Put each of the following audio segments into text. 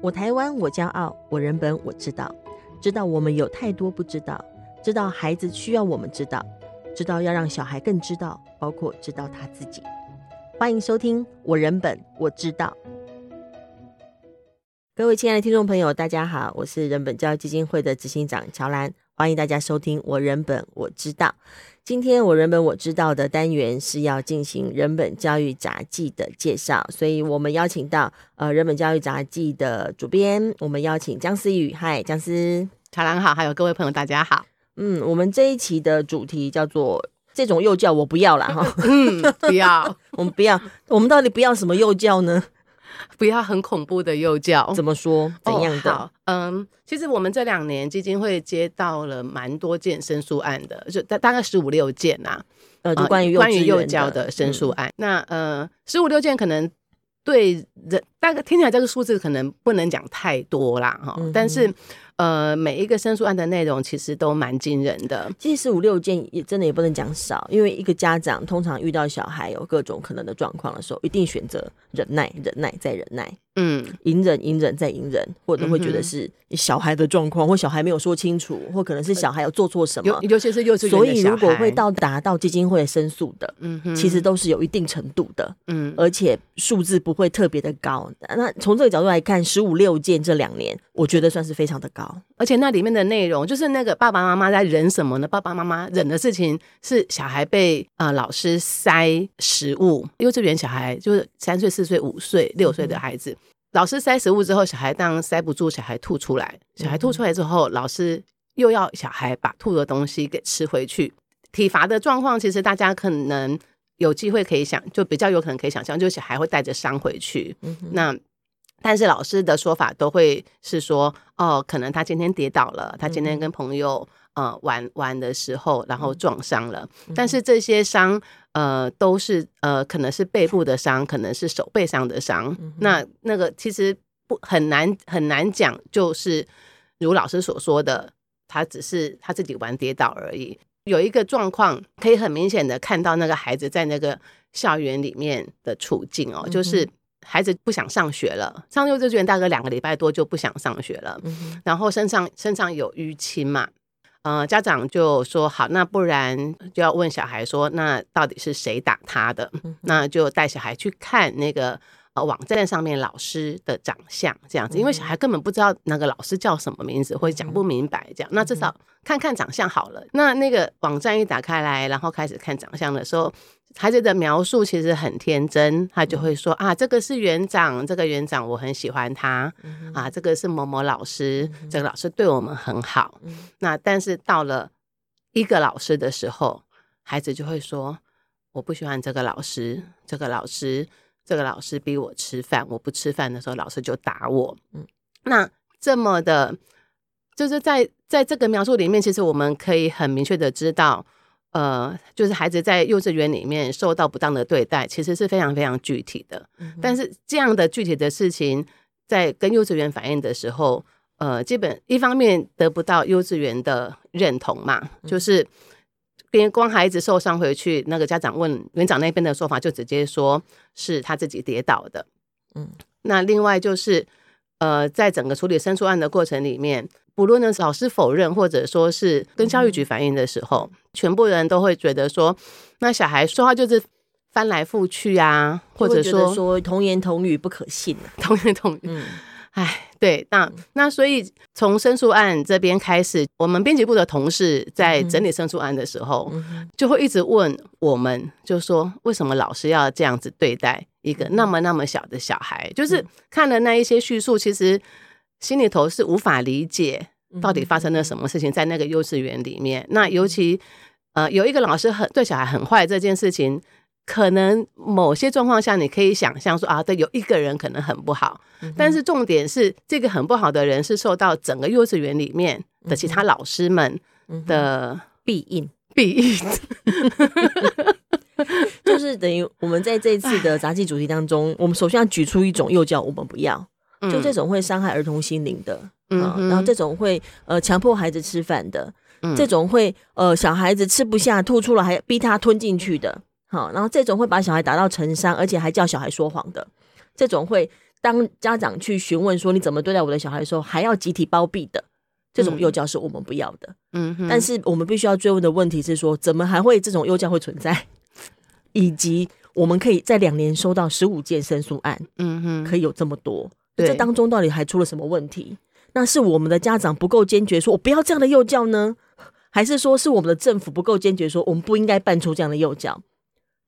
我台湾，我骄傲；我人本，我知道。知道我们有太多不知道，知道孩子需要我们知道，知道要让小孩更知道，包括知道他自己。欢迎收听《我人本我知道》。各位亲爱的听众朋友，大家好，我是人本教育基金会的执行长乔兰，欢迎大家收听《我人本我知道》。今天我人本我知道的单元是要进行人本教育杂记的介绍，所以我们邀请到呃人本教育杂记的主编，我们邀请姜思宇，嗨，姜思，卡郎好，还有各位朋友大家好，嗯，我们这一期的主题叫做这种幼教我不要了哈，嗯，不要，我们不要，我们到底不要什么幼教呢？不要很恐怖的幼教，怎么说？怎样的？哦、嗯，其实我们这两年基金会接到了蛮多件申诉案的，就大大概十五六件呐、啊，呃，就关于关于幼教的申诉案。嗯、那呃，十五六件可能对人大概听起来这个数字可能不能讲太多啦，哈、嗯，但是。呃，每一个申诉案的内容其实都蛮惊人的。其实十五六件也真的也不能讲少，因为一个家长通常遇到小孩有各种可能的状况的时候，一定选择忍耐、忍耐再忍耐。嗯，隐忍、隐忍再隐忍，或者会觉得是小孩的状况，或小孩没有说清楚，或可能是小孩有做错什么，尤其是幼稚园。所以如果会到达到基金会申诉的，嗯哼，其实都是有一定程度的，嗯，而且数字不会特别的高。那从这个角度来看，十五六件这两年，我觉得算是非常的高。而且那里面的内容，就是那个爸爸妈妈在忍什么呢？爸爸妈妈忍的事情是小孩被啊、呃、老师塞食物，幼稚园小孩就是三岁、四岁、五岁、六岁的孩子。老师塞食物之后，小孩当塞不住，小孩吐出来。小孩吐出来之后，老师又要小孩把吐的东西给吃回去。体罚的状况，其实大家可能有机会可以想，就比较有可能可以想象，就是小孩会带着伤回去。那但是老师的说法都会是说，哦，可能他今天跌倒了，他今天跟朋友呃玩玩的时候，然后撞伤了。嗯、但是这些伤。呃，都是呃，可能是背部的伤，可能是手背上的伤。嗯、那那个其实不很难很难讲，就是如老师所说的，他只是他自己玩跌倒而已。有一个状况可以很明显的看到那个孩子在那个校园里面的处境哦，就是孩子不想上学了，上幼稚园大概两个礼拜多就不想上学了，嗯、然后身上身上有淤青嘛。呃，家长就说好，那不然就要问小孩说，那到底是谁打他的？那就带小孩去看那个呃网站上面老师的长相，这样子，因为小孩根本不知道那个老师叫什么名字，或者讲不明白这样，那至少看看长相好了。那那个网站一打开来，然后开始看长相的时候。孩子的描述其实很天真，他就会说啊，这个是园长，这个园长我很喜欢他，嗯、啊，这个是某某老师，这个老师对我们很好。嗯、那但是到了一个老师的时候，孩子就会说，我不喜欢这个老师，这个老师，这个老师逼我吃饭，我不吃饭的时候，老师就打我。嗯，那这么的，就是在在这个描述里面，其实我们可以很明确的知道。呃，就是孩子在幼稚园里面受到不当的对待，其实是非常非常具体的。嗯、但是这样的具体的事情，在跟幼稚园反映的时候，呃，基本一方面得不到幼稚园的认同嘛，嗯、就是边光孩子受伤回去，那个家长问园长那边的说法，就直接说是他自己跌倒的。嗯，那另外就是呃，在整个处理申诉案的过程里面。不论呢，老师否认，或者说是跟教育局反映的时候，嗯、全部人都会觉得说，那小孩说话就是翻来覆去啊，或者说说童言童语不可信，童言童语。嗯，哎，对，那那所以从申诉案这边开始，我们编辑部的同事在整理申诉案的时候，嗯、就会一直问我们，就说为什么老师要这样子对待一个那么那么小的小孩？就是看了那一些叙述，其实。心里头是无法理解到底发生了什么事情，在那个幼稚园里面。那尤其呃，有一个老师很对小孩很坏这件事情，可能某些状况下你可以想象说啊，对，有一个人可能很不好。但是重点是，这个很不好的人是受到整个幼稚园里面的其他老师们的庇荫庇荫，就是等于我们在这一次的杂技主题当中，我们首先要举出一种幼教，我们不要。就这种会伤害儿童心灵的，嗯、啊，然后这种会呃强迫孩子吃饭的，嗯、这种会呃小孩子吃不下吐出来还逼他吞进去的，好，然后这种会把小孩打到成伤，而且还叫小孩说谎的，这种会当家长去询问说你怎么对待我的小孩的时候，还要集体包庇的？这种幼教是我们不要的。嗯哼，但是我们必须要追问的问题是说，怎么还会这种幼教会存在？以及我们可以在两年收到十五件申诉案，嗯哼，可以有这么多，对这当中到底还出了什么问题？那是我们的家长不够坚决，说我不要这样的幼教呢？还是说是我们的政府不够坚决，说我们不应该办出这样的幼教？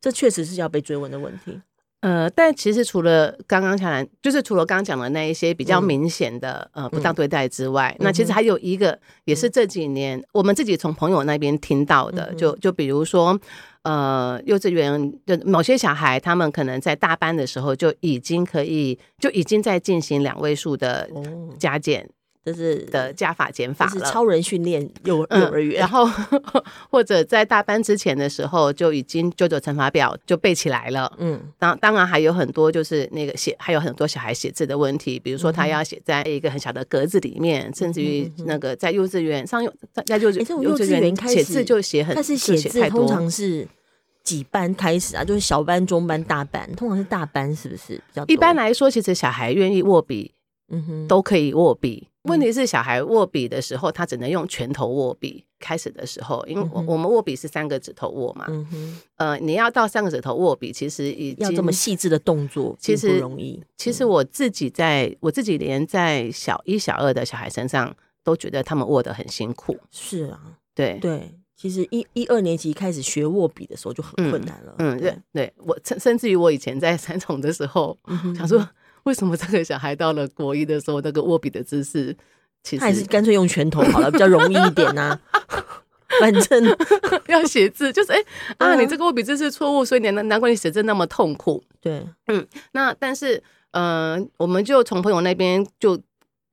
这确实是要被追问的问题。呃，但其实除了刚刚讲，就是除了刚刚讲的那一些比较明显的、嗯、呃不当对待之外，嗯、那其实还有一个，也是这几年、嗯、我们自己从朋友那边听到的，嗯、就就比如说，呃，幼稚园的某些小孩，他们可能在大班的时候就已经可以，就已经在进行两位数的加减。哦这是的加法减法了，是超人训练幼幼儿园，然后或者在大班之前的时候就已经九九乘法表就背起来了。嗯，当当然还有很多就是那个写，还有很多小孩写字的问题，比如说他要写在一个很小的格子里面，甚至于那个在幼稚园上幼在幼稚幼稚园写字就写很，但是写字通常是几班开始啊？就是小班、中班、大班，通常是大班，是不是比较？一般来说，其实小孩愿意握笔，嗯哼，都可以握笔。问题是小孩握笔的时候，他只能用拳头握笔。开始的时候，因为我我们握笔是三个指头握嘛，嗯哼，呃，你要到三个指头握笔，其实已经要这么细致的动作，其实不容易。其实我自己在我自己连在小一、小二的小孩身上，都觉得他们握得很辛苦。是啊，对对，其实一一二年级开始学握笔的时候就很困难了。嗯，对对，我甚甚至于我以前在三重的时候，想说。为什么这个小孩到了国一的时候，那个握笔的姿势，其实他还是干脆用拳头好了，比较容易一点呐、啊。反正 要写字，就是哎、欸、啊，你这个握笔姿势错误，所以你难难怪你写字那么痛苦。对，嗯，那但是嗯、呃，我们就从朋友那边就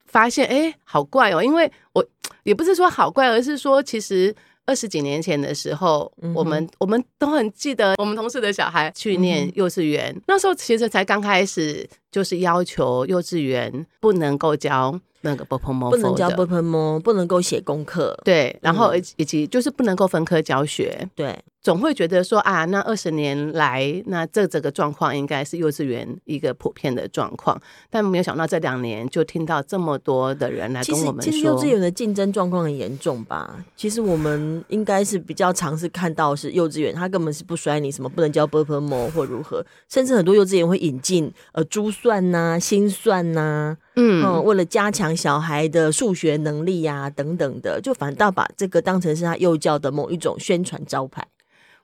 发现，哎、欸，好怪哦，因为我也不是说好怪，而是说其实。二十几年前的时候我们我们都很记得我们同事的小孩去念幼稚园那时候其实才刚开始就是要求幼稚园不能够教那个不碰摸不能教不碰摸不能够写功课。对然后以及就是不能够分科教学。对。总会觉得说啊，那二十年来，那这整个状况应该是幼稚园一个普遍的状况，但没有想到这两年就听到这么多的人来跟我们说，其实幼稚园的竞争状况很严重吧？其实我们应该是比较常是看到是幼稚园，他根本是不摔你什么不能教 bubble m o 或如何，甚至很多幼稚园会引进呃珠算呐、心算呐，嗯，为了加强小孩的数学能力呀等等的，就反倒把这个当成是他幼教的某一种宣传招牌。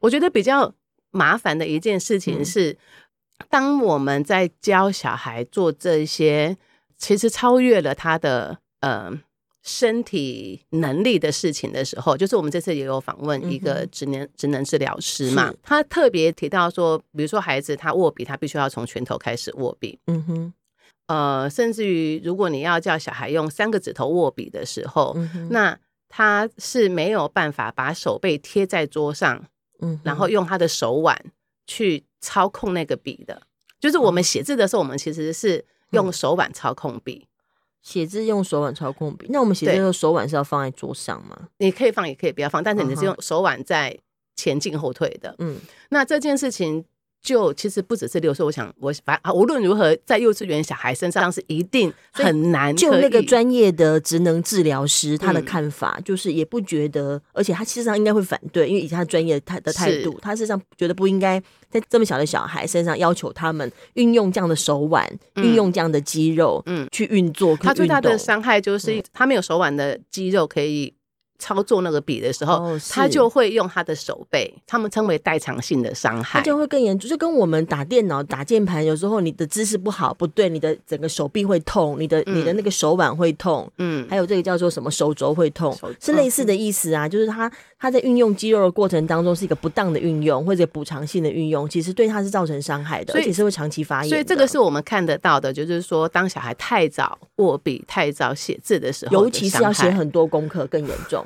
我觉得比较麻烦的一件事情是，嗯、当我们在教小孩做这些其实超越了他的呃身体能力的事情的时候，就是我们这次也有访问一个职能职能治疗师嘛，他特别提到说，比如说孩子他握笔，他必须要从拳头开始握笔，嗯哼，呃，甚至于如果你要叫小孩用三个指头握笔的时候，嗯、那他是没有办法把手背贴在桌上。嗯，然后用他的手腕去操控那个笔的，就是我们写字的时候，我们其实是用手腕操控笔。写字用手腕操控笔，那我们写字的时候手腕是要放在桌上吗？你可以放，也可以不要放，但是你是用手腕在前进后退的。嗯，那这件事情。就其实不只是六岁，我想我反啊，无论如何，在幼稚园小孩身上是一定很难。就那个专业的职能治疗师他的看法，就是也不觉得，而且他事实上应该会反对，因为以他专业态的态度，他事实上觉得不应该在这么小的小孩身上要求他们运用这样的手腕，运用这样的肌肉，嗯，去运作。他最大的伤害就是他没有手腕的肌肉可以。操作那个笔的时候，哦、他就会用他的手背，他们称为代偿性的伤害，他就会更严重。就跟我们打电脑、打键盘，有时候你的姿势不好、不对，你的整个手臂会痛，你的、嗯、你的那个手腕会痛，嗯，还有这个叫做什么手肘会痛，是类似的意思啊。嗯、就是他他在运用肌肉的过程当中是一个不当的运用或者补偿性的运用，其实对他是造成伤害的，所以而且是会长期发炎。所以这个是我们看得到的，就是说当小孩太早握笔、太早写字的时候，尤其是要写很多功课更严重。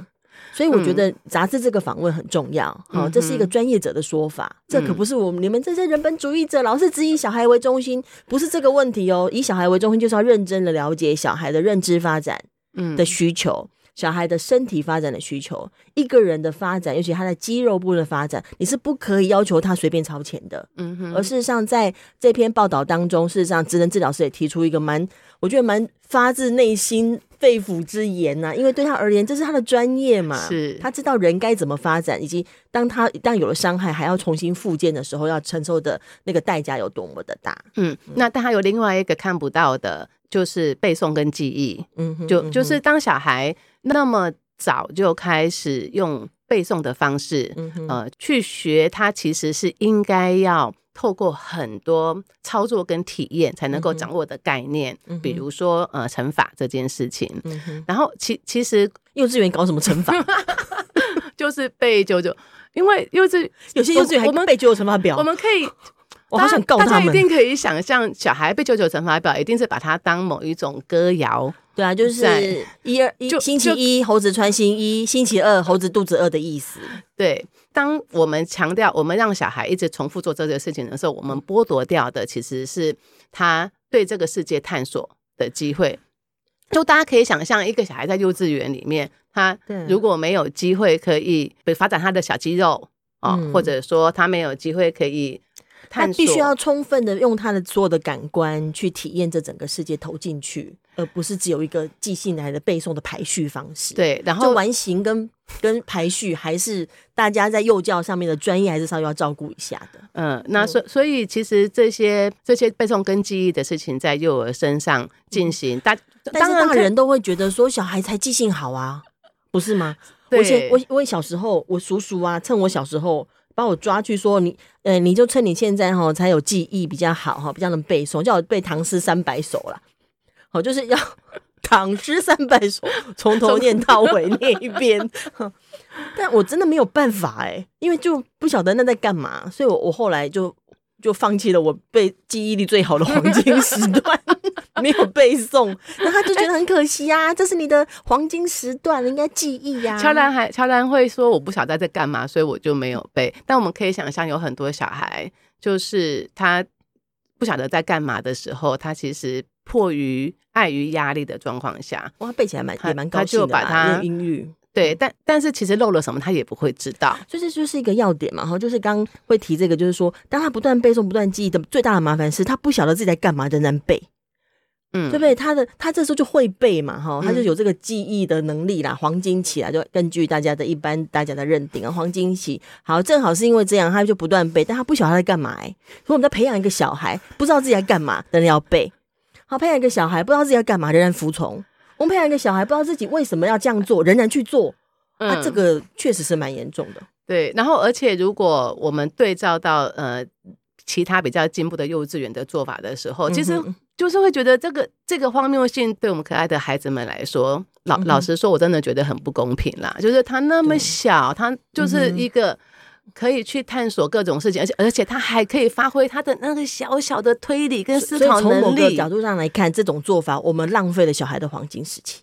所以我觉得杂志这个访问很重要，好、嗯，这是一个专业者的说法，嗯、这可不是我们你们这些人本主义者老是只以小孩为中心，不是这个问题哦。以小孩为中心，就是要认真的了解小孩的认知发展嗯的需求，嗯、小孩的身体发展的需求，一个人的发展，尤其他的肌肉部的发展，你是不可以要求他随便超前的。嗯哼。而事实上，在这篇报道当中，事实上，职能治疗师也提出一个蛮，我觉得蛮发自内心。肺腑之言呐、啊，因为对他而言，这是他的专业嘛，是他知道人该怎么发展，以及当他一旦有了伤害，还要重新复健的时候，要承受的那个代价有多么的大。嗯，那但他有另外一个看不到的，就是背诵跟记忆。嗯哼，就就是当小孩那么早就开始用背诵的方式，嗯，呃，去学，他其实是应该要。透过很多操作跟体验才能够掌握的概念，嗯、比如说呃乘法这件事情。嗯、然后其其实幼稚园搞什么乘法，就是背九九，因为幼稚有些幼稚园还背九九乘法表，我们可以，我好想告他们。大家一定可以想象，小孩背九九乘法表，一定是把它当某一种歌谣。对啊，就是一二一，星期一猴子穿新衣，星期二猴子肚子饿的意思。对。当我们强调我们让小孩一直重复做这个事情的时候，我们剥夺掉的其实是他对这个世界探索的机会。就大家可以想象，一个小孩在幼稚园里面，他如果没有机会可以发展他的小肌肉啊，或者说他没有机会可以。他必须要充分的用他的所有的感官去体验这整个世界，投进去，而不是只有一个记性来的背诵的排序方式。对，然后完形跟跟排序还是大家在幼教上面的专业还是稍微要照顾一下的。嗯，那所所以其实这些这些背诵跟记忆的事情在幼儿身上进行，大但是大人都会觉得说小孩才记性好啊，不是吗？对我先我我小时候我叔叔啊，趁我小时候。把我抓去说你，呃，你就趁你现在哈才有记忆比较好哈，比较能背诵，叫我背唐诗三百首啦。好，就是要 唐诗三百首，从头念到尾念一遍。但我真的没有办法哎，因为就不晓得那在干嘛，所以我我后来就。就放弃了我背记忆力最好的黄金时段，没有背诵，那他就觉得很可惜啊！这是你的黄金时段，应该记忆呀。乔兰还乔兰会说我不晓得在干嘛，所以我就没有背。但我们可以想象，有很多小孩，就是他不晓得在干嘛的时候，他其实迫于碍于压力的状况下，哇，背起来蛮也蛮高兴的，他就把它音律。对，但但是其实漏了什么，他也不会知道，所以这就是一个要点嘛。哈，就是刚会提这个，就是说，当他不断背诵、不断记忆的最大的麻烦是他不晓得自己在干嘛，仍然背，嗯，对不对？他的他这时候就会背嘛，哈，他就有这个记忆的能力啦。嗯、黄金期啊，就根据大家的一般大家的认定啊，黄金期好，正好是因为这样，他就不断背，但他不晓得他在干嘛、欸。所以我们在培养一个小孩，不知道自己在干嘛，仍然要背。好，培养一个小孩，不知道自己在干嘛，仍然服从。我们培养一个小孩，不知道自己为什么要这样做，仍然去做，啊、这个确实是蛮严重的。对，然后而且如果我们对照到呃其他比较进步的幼稚园的做法的时候，其实就是会觉得这个这个荒谬性对我们可爱的孩子们来说，老老实说，我真的觉得很不公平啦。就是他那么小，他就是一个。可以去探索各种事情，而且而且他还可以发挥他的那个小小的推理跟思考能力。从某个角度上来看，这种做法我们浪费了小孩的黄金时期。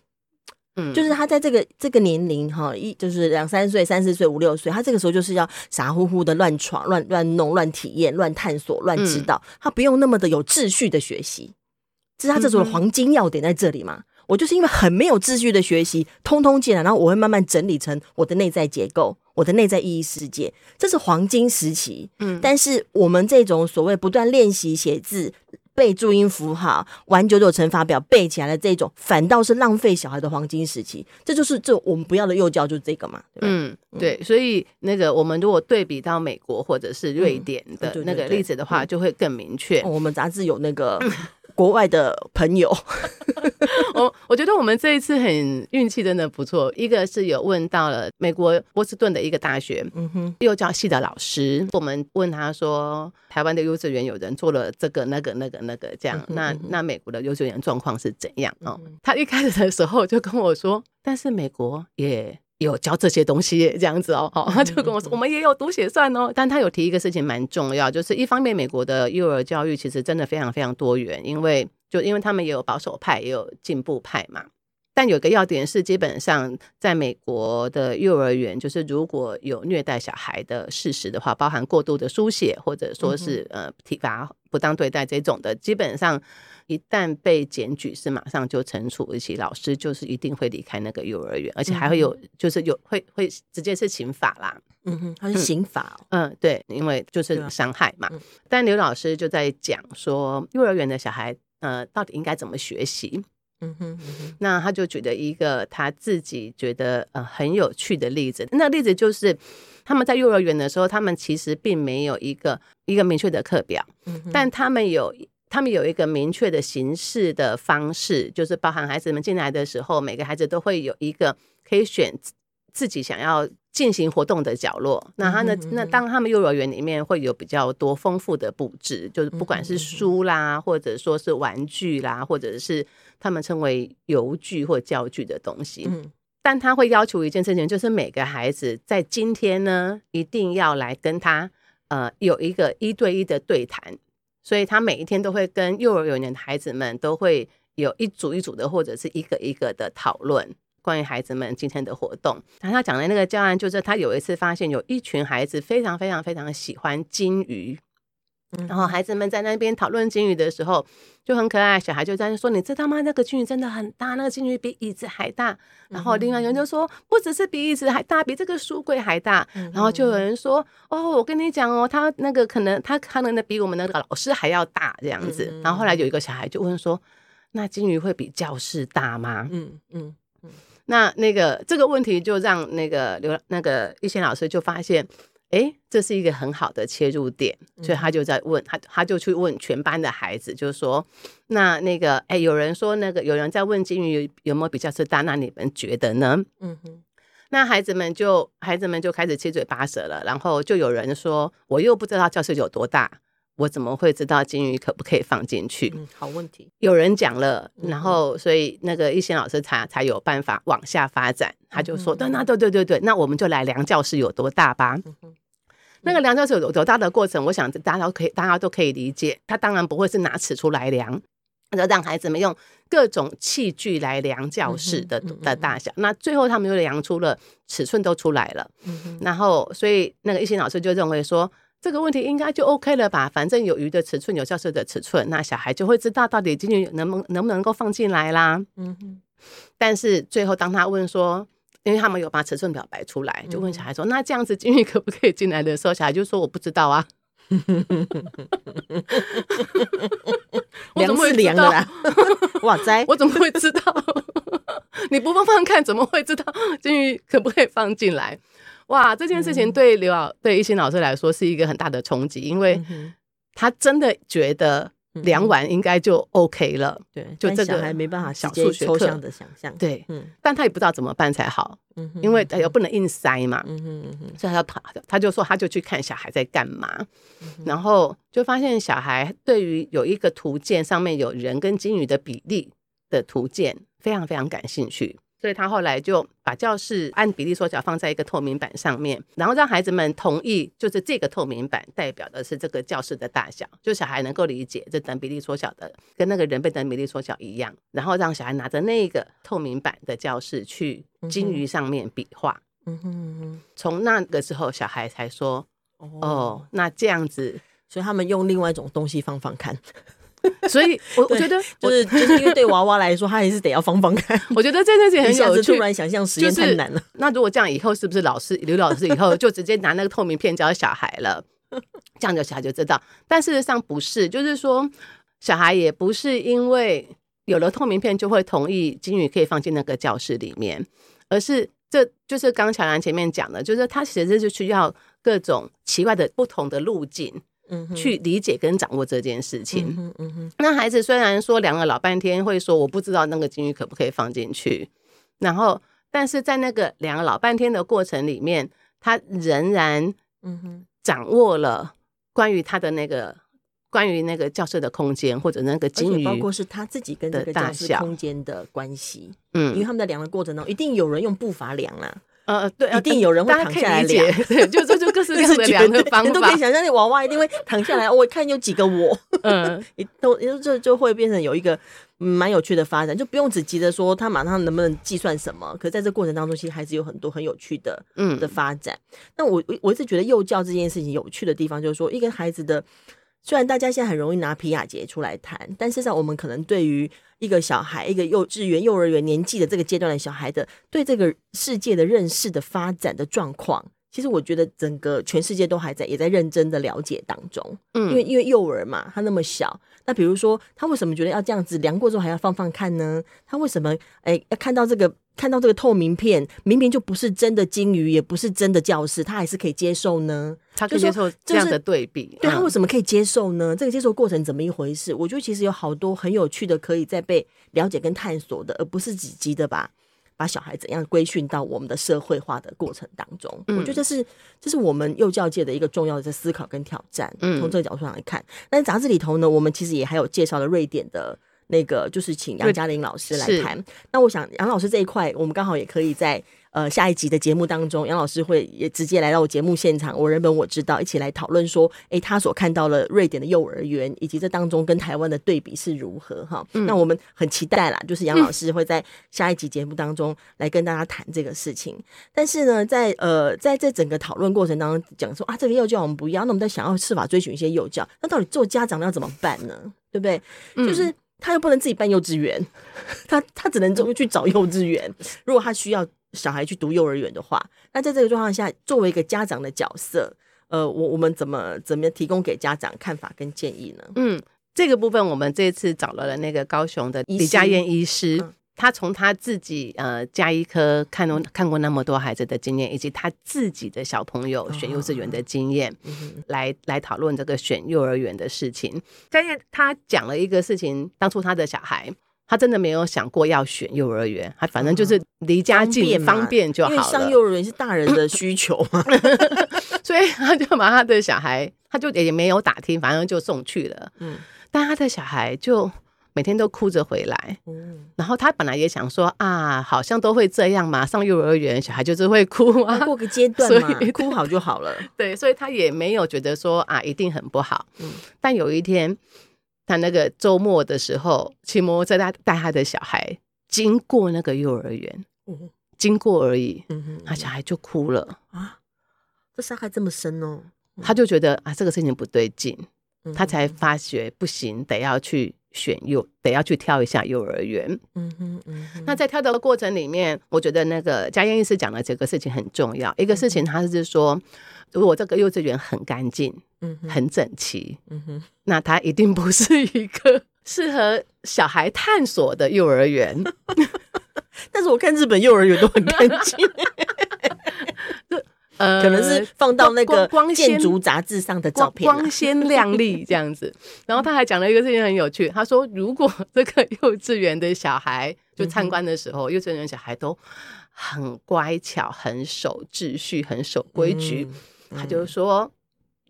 嗯，就是他在这个这个年龄哈，一就是两三岁、三四岁、五六岁，他这个时候就是要傻乎乎的乱闯、乱乱弄、乱体验、乱探索、乱知道，嗯、他不用那么的有秩序的学习。这是他这时候的黄金要点在这里嘛？我就是因为很没有秩序的学习，通通进来，然后我会慢慢整理成我的内在结构。我的内在意义世界，这是黄金时期。嗯，但是我们这种所谓不断练习写字、背注音符号、玩九九乘法表背起来的这种，反倒是浪费小孩的黄金时期。这就是这我们不要的幼教，就是这个嘛。嗯，对。所以那个我们如果对比到美国或者是瑞典的那个例子的话，就会更明确。我们杂志有那个。国外的朋友，我我觉得我们这一次很运气真的不错。一个是有问到了美国波士顿的一个大学，嗯哼，幼教系的老师，我们问他说，台湾的幼稚园有人做了这个、那个、那个、那个这样，嗯、哼那那美国的幼稚园状况是怎样？哦，他一开始的时候就跟我说，但是美国也。有教这些东西这样子哦，好，他就跟我说，我们也有读写算哦。但他有提一个事情蛮重要，就是一方面美国的幼儿教育其实真的非常非常多元，因为就因为他们也有保守派，也有进步派嘛。但有个要点是，基本上在美国的幼儿园，就是如果有虐待小孩的事实的话，包含过度的书写或者说是呃体罚不当对待这种的，基本上一旦被检举，是马上就惩处，而且老师就是一定会离开那个幼儿园，而且还会有就是有会会直接是刑法啦。嗯哼，刑法、哦嗯。嗯，对，因为就是伤害嘛。嗯、但刘老师就在讲说，幼儿园的小孩呃，到底应该怎么学习？嗯哼，嗯哼，那他就举了一个他自己觉得呃很有趣的例子。那例子就是他们在幼儿园的时候，他们其实并没有一个一个明确的课表，嗯，但他们有他们有一个明确的形式的方式，就是包含孩子们进来的时候，每个孩子都会有一个可以选自己想要进行活动的角落。那他呢，那当他们幼儿园里面会有比较多丰富的布置，就是不管是书啦，或者说是玩具啦，或者是。他们称为游具或教具的东西，嗯，但他会要求一件事情，就是每个孩子在今天呢，一定要来跟他呃有一个一对一的对谈，所以他每一天都会跟幼儿园的孩子们都会有一组一组的或者是一个一个的讨论关于孩子们今天的活动。然后他讲的那个教案就是他有一次发现有一群孩子非常非常非常喜欢金鱼。然后孩子们在那边讨论金鱼的时候就很可爱，小孩就在那说：“你知道吗？那个金鱼真的很大，那个金鱼比椅子还大。”然后另外有人就说：“不只是比椅子还大，比这个书柜还大。”然后就有人说：“哦，我跟你讲哦，他那个可能他可能比我们那个老师还要大这样子。”然后后来有一个小孩就问说：“那金鱼会比教室大吗？”嗯嗯嗯。那那个这个问题就让那个刘那个一贤老师就发现。哎，这是一个很好的切入点，所以他就在问他，他就去问全班的孩子，就是说，那那个，哎，有人说那个，有人在问金鱼有没有比教室大，那你们觉得呢？嗯哼，那孩子们就孩子们就开始七嘴八舌了，然后就有人说，我又不知道教室有多大，我怎么会知道金鱼可不可以放进去？嗯，好问题。有人讲了，然后所以那个一心老师才才有办法往下发展，他就说，那那对对对对，那我们就来量教室有多大吧。那个量教室有多大的过程，我想大家都可以，大家都可以理解。他当然不会是拿尺出来量，就让孩子们用各种器具来量教室的的大小。那最后他们又量出了尺寸都出来了。然后，所以那个一心老师就认为说，这个问题应该就 OK 了吧？反正有鱼的尺寸，有教室的尺寸，那小孩就会知道到底进去能不能能不能够放进来啦。嗯哼。但是最后当他问说，因为他们有把尺寸表摆出来，就问小孩说：“嗯、那这样子金鱼可不可以进来的时候，小孩就说我不知道啊。”量是凉的啦，哇塞！我怎么会知道？你不放放看，怎么会知道金鱼可不可以放进来？哇，这件事情对刘老对一心老师来说是一个很大的冲击，因为他真的觉得。量完应该就 OK 了，对，就这个还没办法小数学抽象的想象，对，嗯，但他也不知道怎么办才好，嗯，因为他又不能硬塞嘛，嗯哼嗯哼，所以他要他他就说他就去看小孩在干嘛，然后就发现小孩对于有一个图鉴上面有人跟金鱼的比例的图鉴非常非常感兴趣。所以他后来就把教室按比例缩小放在一个透明板上面，然后让孩子们同意，就是这个透明板代表的是这个教室的大小，就小孩能够理解这等比例缩小的跟那个人被等比例缩小一样，然后让小孩拿着那个透明板的教室去金鱼上面比划。嗯哼，从那个时候小孩才说，哦，那这样子，所以他们用另外一种东西放放看。所以，我我觉得就是就是因为对娃娃来说，他还是得要放放看。我觉得这件事情很有趣。突然想象实验太难了。那如果这样以后，是不是老师刘老师以后就直接拿那个透明片教小孩了？这样就小孩就知道。但事实上不是，就是说小孩也不是因为有了透明片就会同意金鱼可以放进那个教室里面，而是这就是刚乔兰前面讲的，就是他其实就需要各种奇怪的不同的路径。嗯，去理解跟掌握这件事情。嗯嗯嗯。那孩子虽然说量了老半天，会说我不知道那个金鱼可不可以放进去，然后，但是在那个量了老半天的过程里面，他仍然嗯哼掌握了关于他的那个关于那个教室的空间或者那个金鱼，包括是他自己跟这个教室空间的关系。嗯，因为他们在量的过程中，一定有人用步伐量啊。呃，对，一定有人会躺下来量，对，就就就各式各样的量的方法，都可以想象那娃娃一定会躺下来。我看有几个我，嗯，都，这就会变成有一个蛮有趣的发展，就不用只急着说他马上能不能计算什么，可在这过程当中，其实还是有很多很有趣的，嗯，的发展。那我我一直觉得幼教这件事情有趣的地方，就是说一个孩子的虽然大家现在很容易拿皮亚杰出来谈，但事实上我们可能对于一个小孩，一个幼稚园、幼儿园年纪的这个阶段的小孩的对这个世界的认识的发展的状况，其实我觉得整个全世界都还在也在认真的了解当中。嗯，因为因为幼儿嘛，他那么小，那比如说他为什么觉得要这样子量过之后还要放放看呢？他为什么哎要看到这个？看到这个透明片，明明就不是真的鲸鱼，也不是真的教室，他还是可以接受呢？他可以接受这样的对比，就是、对他为什么可以接受呢？嗯、这个接受过程怎么一回事？我觉得其实有好多很有趣的，可以再被了解跟探索的，而不是只记得把把小孩怎样规训到我们的社会化的过程当中。嗯、我觉得这是这是我们幼教界的一个重要的思考跟挑战。嗯，从这个角度上来看，但是杂志里头呢，我们其实也还有介绍了瑞典的。那个就是请杨嘉玲老师来谈。那我想杨老师这一块，我们刚好也可以在呃下一集的节目当中，杨老师会也直接来到我节目现场。我人本我知道，一起来讨论说，哎，他所看到了瑞典的幼儿园，以及这当中跟台湾的对比是如何哈？嗯、那我们很期待啦，就是杨老师会在下一集节目当中来跟大家谈这个事情。但是呢，在呃在这整个讨论过程当中讲说啊，这个幼教我们不要，那我们在想要设法追寻一些幼教，那到底做家长要怎么办呢？对不对？就是。嗯他又不能自己办幼稚园，他他只能就去找幼稚园。如果他需要小孩去读幼儿园的话，那在这个状况下，作为一个家长的角色，呃，我我们怎么怎么提供给家长看法跟建议呢？嗯，这个部分我们这次找了了那个高雄的李家燕医师。嗯他从他自己呃家医科看过看过那么多孩子的经验，以及他自己的小朋友选幼稚园的经验，来来讨论这个选幼儿园的事情。但是他讲了一个事情，当初他的小孩，他真的没有想过要选幼儿园，他反正就是离家近方便就好了。因为上幼儿园是大人的需求嘛，所以他就把他的小孩，他就也没有打听，反正就送去了。嗯，但他的小孩就。每天都哭着回来，嗯，然后他本来也想说啊，好像都会这样嘛，上幼儿园小孩就是会哭啊，过个阶段嘛，哭好就好了。对，所以他也没有觉得说啊，一定很不好。嗯，但有一天，他那个周末的时候骑摩托车带带他的小孩经过那个幼儿园，嗯，经过而已，嗯哼，他小孩就哭了。啊，这伤害这么深哦，他就觉得啊，这个事情不对劲，他才发觉不行，得要去。选幼得要去挑一下幼儿园，嗯哼，嗯哼。那在挑的过程里面，我觉得那个佳燕医师讲的这个事情很重要。一个事情，他是说，如果这个幼稚园很干净，嗯，很整齐，嗯哼，那它一定不是一个 适合小孩探索的幼儿园。但是我看日本幼儿园都很干净。呃，可能是放到那个建筑杂志上的照片，光鲜亮丽这样子。然后他还讲了一个事情很有趣，他说如果这个幼稚园的小孩就参观的时候，幼稚园小孩都很乖巧、很守秩序、很守规矩，他就说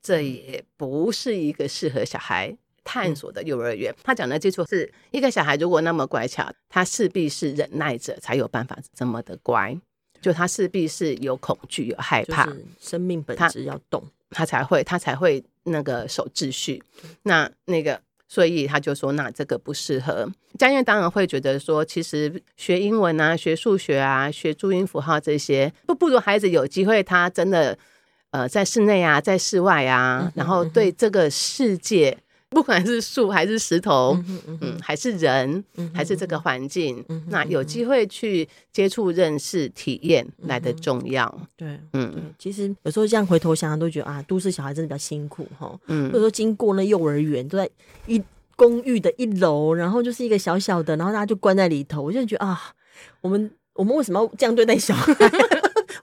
这也不是一个适合小孩探索的幼儿园。他讲的基础是一个小孩如果那么乖巧，他势必是忍耐者才有办法这么的乖。就他势必是有恐惧、有害怕，生命本质要动，他才会他才会那个守秩序。那那个，所以他就说，那这个不适合。佳燕当然会觉得说，其实学英文啊、学数学啊、学注音符号这些，不不如孩子有机会，他真的呃在室内啊，在室外啊，然后对这个世界。不管是树还是石头，嗯，嗯，嗯，还是人，嗯、还是这个环境，嗯、那有机会去接触、认识、体验来的重要。对，嗯，其实有时候这样回头想想，都觉得啊，都市小孩真的比较辛苦哈。嗯，或者说经过那幼儿园，都在一公寓的一楼，然后就是一个小小的，然后大家就关在里头，我就觉得啊，我们我们为什么要这样对待小孩？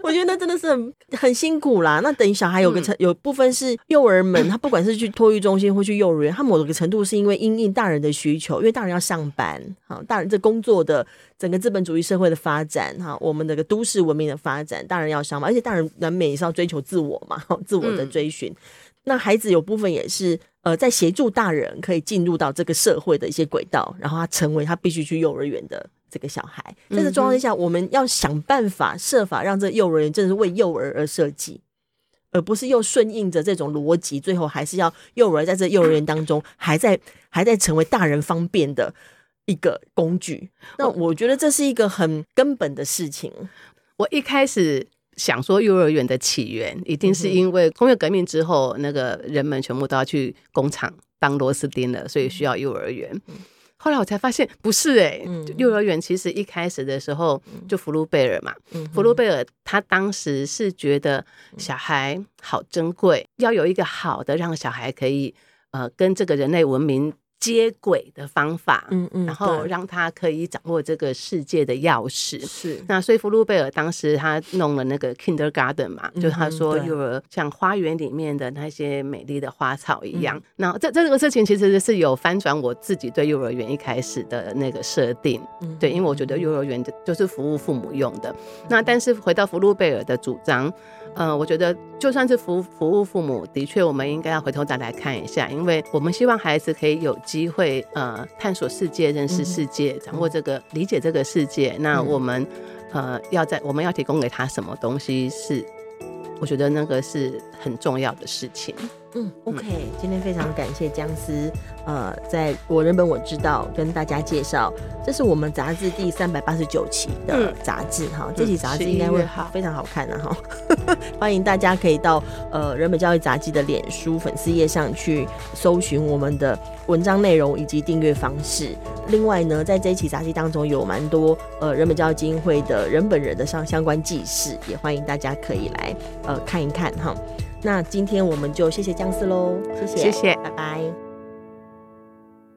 我觉得那真的是很很辛苦啦。那等于小孩有个程有部分是幼儿们，他不管是去托育中心或去幼儿园，他某个程度是因为因应大人的需求，因为大人要上班，哈，大人这工作的整个资本主义社会的发展，哈，我们这个都市文明的发展，大人要上班，而且大人难免也是要追求自我嘛，自我的追寻。那孩子有部分也是呃，在协助大人可以进入到这个社会的一些轨道，然后他成为他必须去幼儿园的。这个小孩，在这状况下，我们要想办法设法让这幼儿园真的是为幼儿而设计，而不是又顺应着这种逻辑，最后还是要幼儿在这幼儿园当中还在还在成为大人方便的一个工具。那我觉得这是一个很根本的事情。我一开始想说幼儿园的起源一定是因为工业革命之后，那个人们全部都要去工厂当螺丝钉了，所以需要幼儿园。后来我才发现不是哎、欸，嗯、幼儿园其实一开始的时候就福禄贝尔嘛，嗯、福禄贝尔他当时是觉得小孩好珍贵，要有一个好的让小孩可以呃跟这个人类文明。接轨的方法，嗯嗯，然后让他可以掌握这个世界的钥匙。是，那所以福禄贝尔当时他弄了那个 Kindergarten 嘛，嗯、就他说幼儿像花园里面的那些美丽的花草一样。嗯、那这这个事情其实是有翻转我自己对幼儿园一开始的那个设定。嗯，对，因为我觉得幼儿园就是服务父母用的。嗯、那但是回到福禄贝尔的主张。呃，我觉得就算是服服务父母，的确我们应该要回头再来看一下，因为我们希望孩子可以有机会呃探索世界、认识世界、掌握这个、理解这个世界。那我们呃要在我们要提供给他什么东西是，我觉得那个是很重要的事情。嗯，OK，今天非常感谢姜丝，呃，在我人本我知道跟大家介绍，这是我们杂志第三百八十九期的杂志哈，嗯、这期杂志应该会非常好看的、啊、哈，嗯、欢迎大家可以到呃人本教育杂志的脸书粉丝页上去搜寻我们的文章内容以及订阅方式。另外呢，在这一期杂志当中有蛮多呃人本教育基金会的人本人的相相关记事，也欢迎大家可以来呃看一看哈。那今天我们就谢谢姜丝喽，谢谢，谢谢，拜拜。